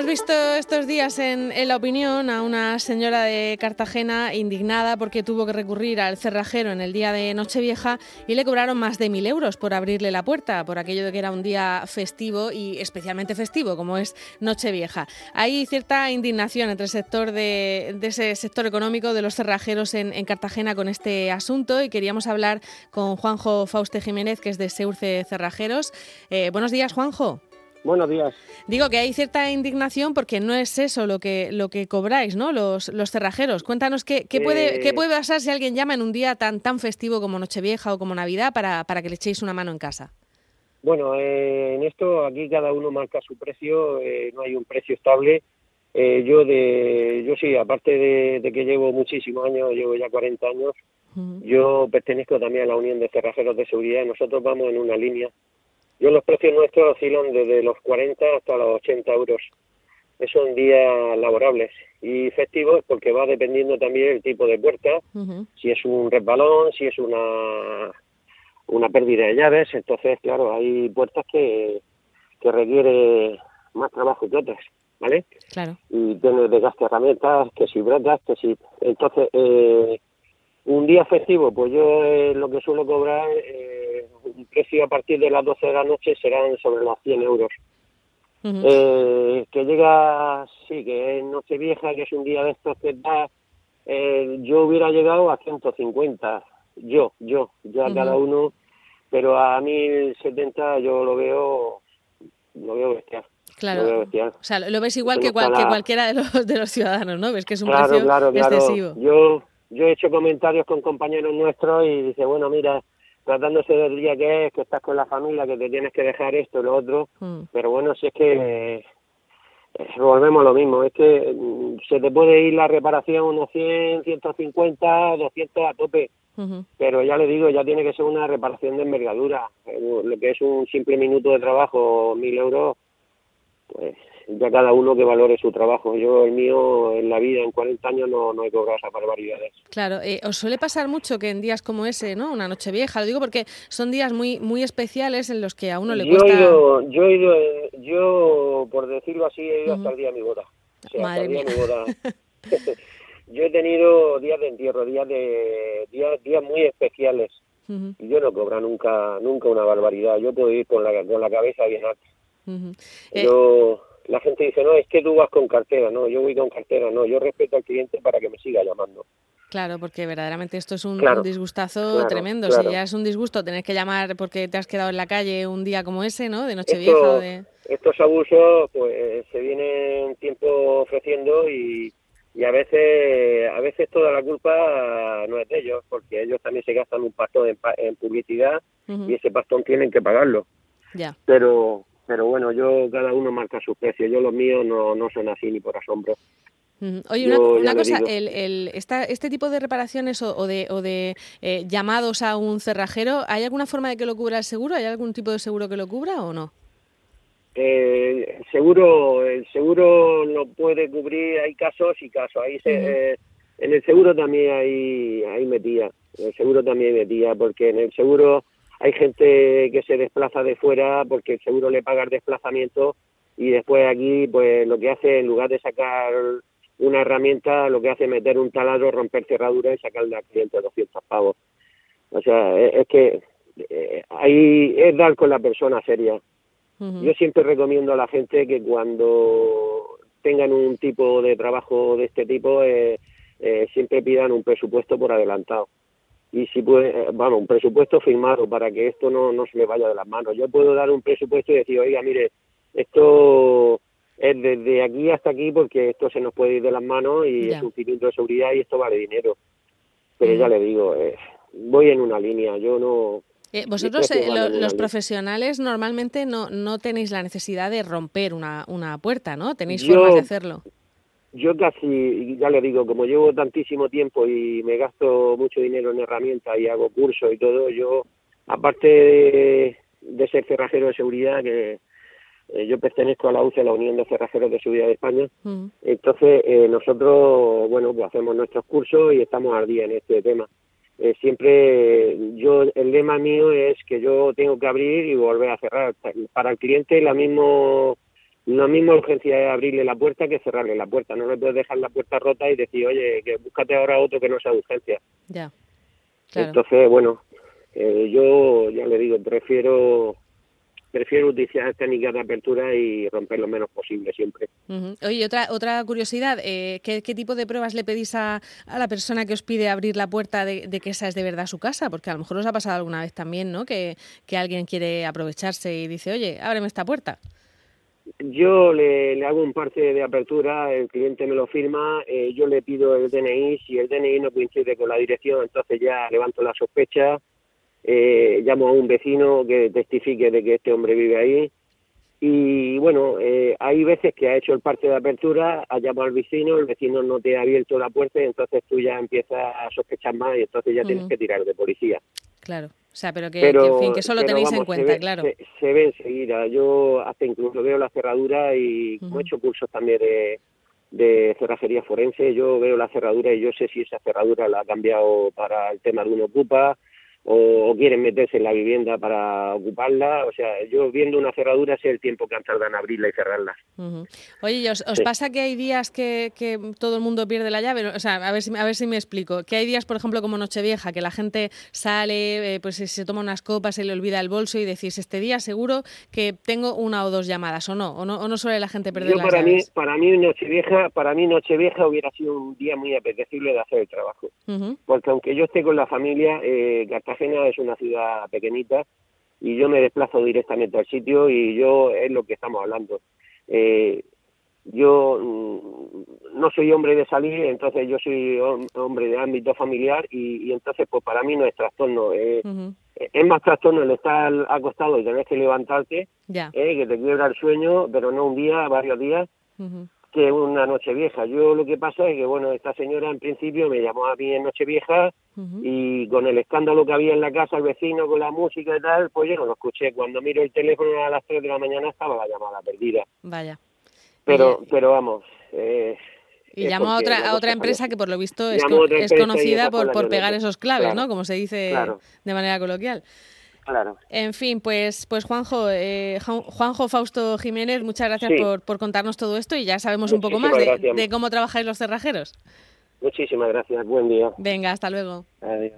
Hemos visto estos días en, la opinión a una señora de Cartagena indignada porque tuvo que recurrir al cerrajero en el día de Nochevieja y le cobraron más de mil euros por abrirle la puerta, por aquello de que era un día festivo y especialmente festivo, como es Nochevieja. Hay cierta indignación entre el sector de, ese sector económico de los cerrajeros en, Cartagena con este asunto y queríamos hablar con Juanjo Fauste Jiménez, que es de Seurce Cerrajeros. Eh, buenos días, Juanjo. Buenos días. Digo que hay cierta indignación porque no es eso lo que lo que cobráis, ¿no? Los, los cerrajeros. Cuéntanos qué, qué puede qué puede pasar si alguien llama en un día tan tan festivo como Nochevieja o como Navidad para, para que le echéis una mano en casa. Bueno, eh, en esto aquí cada uno marca su precio, eh, no hay un precio estable. Eh, yo de yo sí, aparte de, que llevo muchísimos años, llevo ya 40 años, yo pertenezco también a la Unión de Cerrajeros de Seguridad. Nosotros vamos en una línea yo los precios nuestros oscilan desde los 40 hasta los 80 euros. Esos son días laborables y festivos porque va dependiendo también el tipo de puerta, si es un resbalón, si es una una pérdida de llaves, entonces claro, hay puertas que, que requiere más trabajo que otras, ¿vale? Claro. Y tiene desgaste de herramientas, que si brotas, que si... Entonces, eh, un día festivo, pues yo eh, lo que suelo cobrar... Eh, precio a partir de las 12 de la noche serán sobre los 100 euros. eh, que llega, sí, que es Nochevieja, que es un día de estos que da, eh, yo hubiera llegado a 150, yo, yo, ya cada uno, pero a 1070 yo lo veo, lo veo bestial. Claro. O sea, lo ves igual que, cualquiera de los, de los ciudadanos, ¿no? Ves que es un precio claro, excesivo. Yo, yo he hecho comentarios con compañeros nuestros y dice, bueno, mira, tratándose del día que es, que estás con la familia, que te tienes que dejar esto y lo otro, mm. pero bueno, si es que eh, volvemos a lo mismo, es que mm, se te puede ir la reparación unos 100, 150, 200 a tope, pero ya le digo, ya tiene que ser una reparación de envergadura, eh, lo que es un simple minuto de trabajo, mil euros, pues ya cada uno que valore su trabajo. Yo el mío en la vida, en 40 años, no, no he cobrado esas barbaridades. Claro, eh, ¿os suele pasar mucho que en días como ese, ¿no? una noche vieja, lo digo porque son días muy muy especiales en los que a uno le cuesta... yo he ido, yo por decirlo así, he ido hasta el día de mi boda. Madre mía. yo he tenido días de entierro, días de días, días muy especiales. Y yo no cobro nunca nunca una barbaridad. Yo puedo ir con la, con la cabeza bien alta. Yo la gente dice, no, es que tú vas con cartera, no, yo voy con cartera, no, yo respeto al cliente para que me siga llamando. Claro, porque verdaderamente esto es un, disgustazo tremendo. Si ya es un disgusto tener que llamar porque te has quedado en la calle un día como ese, ¿no? De Nochevieja. De... Estos abusos, pues, se vienen tiempo ofreciendo y, y a veces, a veces toda la culpa no es de ellos, porque ellos también se gastan un pastón en, publicidad y ese pastón tienen que pagarlo. Ya. Pero, pero bueno, yo cada uno marca su precio, yo los míos no, no son así ni por asombro. Oye, una, cosa, el, el, esta, este tipo de reparaciones o, de, o de eh, llamados a un cerrajero, ¿hay alguna forma de que lo cubra el seguro? ¿Hay algún tipo de seguro que lo cubra o no? Eh, seguro, el seguro lo puede cubrir, hay casos y casos. Ahí se, eh, en el seguro también hay, hay metía, el seguro también metía, porque en el seguro hay gente que se desplaza de fuera porque seguro le paga el desplazamiento y después aquí pues lo que hace en lugar de sacar una herramienta lo que hace es meter un taladro, romper cerradura y sacarle al cliente 200 pavos. O sea, es, que eh, ahí es dar con la persona seria. Yo siempre recomiendo a la gente que cuando tengan un tipo de trabajo de este tipo eh, eh, siempre pidan un presupuesto por adelantado y si puede, vamos, un presupuesto firmado para que esto no, no se me vaya de las manos. Yo puedo dar un presupuesto y decir, oiga, mire, esto es desde aquí hasta aquí porque esto se nos puede ir de las manos y es un cilindro de seguridad y esto vale dinero. Pero ya le digo, eh, voy en una línea, yo no... Eh, vosotros, eh, los profesionales, normalmente no, no tenéis la necesidad de romper una, una puerta, ¿no? Tenéis formas de hacerlo yo casi, ya le digo, como llevo tantísimo tiempo y me gasto mucho dinero en herramientas y hago cursos y todo, yo, aparte de, ser cerrajero de seguridad, que eh, yo pertenezco a la UCE, la Unión de Cerrajeros de Seguridad de España, mm. entonces eh, nosotros, bueno, pues hacemos nuestros cursos y estamos al día en este tema. Eh, siempre yo el lema mío es que yo tengo que abrir y volver a cerrar para el cliente la mismo la misma urgencia es abrirle la puerta que cerrarle la puerta. No le puedes dejar la puerta rota y decir, oye, que búscate ahora otro que no sea urgencia. Ya. Entonces, bueno, eh, yo ya le digo, prefiero prefiero utilizar técnicas de apertura y romper lo menos posible siempre. Oye, otra otra curiosidad, eh, ¿qué, tipo de pruebas le pedís a, la persona que os pide abrir la puerta de, que esa es de verdad su casa? Porque a lo mejor os ha pasado alguna vez también, ¿no? Que, que alguien quiere aprovecharse y dice, oye, ábreme esta puerta. Yo le, hago un parte de apertura, el cliente me lo firma, eh, yo le pido el DNI, si el DNI no coincide con la dirección, entonces ya levanto la sospecha, eh, llamo a un vecino que testifique de que este hombre vive ahí. Y bueno, eh, hay veces que ha hecho el parte de apertura, ha llamado al vecino, el vecino no te ha abierto la puerta y entonces tú ya empiezas a sospechar más y entonces ya tienes que tirar de policía. Claro, o sea, pero que, en fin, que eso lo tenéis en cuenta, claro. Se, ve enseguida, yo hasta incluso veo la cerradura y como he hecho cursos también de, de cerrajería forense, yo veo la cerradura y yo sé si esa cerradura la ha cambiado para el tema de un ocupa, o, quieren meterse en la vivienda para ocuparla. O sea, yo viendo una cerradura sé el tiempo que han tardado en abrirla y cerrarla. Oye, ¿os, pasa que hay días que, que, todo el mundo pierde la llave? O sea, a ver, si, a ver si me explico. Que hay días, por ejemplo, como Nochevieja, que la gente sale, eh, pues se toma unas copas, se le olvida el bolso y decís, este día seguro que tengo una o dos llamadas, ¿o no? ¿O no, o no suele la gente perder las para llaves? Mí, para mí Nochevieja, para mí Nochevieja hubiera sido un día muy apetecible de hacer el trabajo. Porque aunque yo esté con la familia, eh, Cartagena es una ciudad pequeñita y yo me desplazo directamente al sitio y yo es lo que estamos hablando. Eh, yo mm, no soy hombre de salir, entonces yo soy hombre de ámbito familiar y, entonces pues para mí no es trastorno. Eh, Es más trastorno el estar acostado y tener que levantarte, eh, que te quiebra el sueño, pero no un día, varios días que una noche vieja. Yo lo que pasa es que, bueno, esta señora en principio me llamó a mí en noche vieja y con el escándalo que había en la casa, el vecino con la música y tal, pues yo no lo escuché. Cuando miro el teléfono a las 3 de la mañana estaba la llamada perdida. Vaya. Pero, pero vamos. Eh, y llamó a otra, a otra empresa que por lo visto es, es conocida por, por pegar esos claves, ¿no? Como se dice de manera coloquial. En fin, pues, pues Juanjo, eh, Juanjo Fausto Jiménez, muchas gracias por, por, contarnos todo esto y ya sabemos un poco más de, de, cómo trabajáis los cerrajeros. Muchísimas gracias, buen día. Venga, hasta luego. Adiós.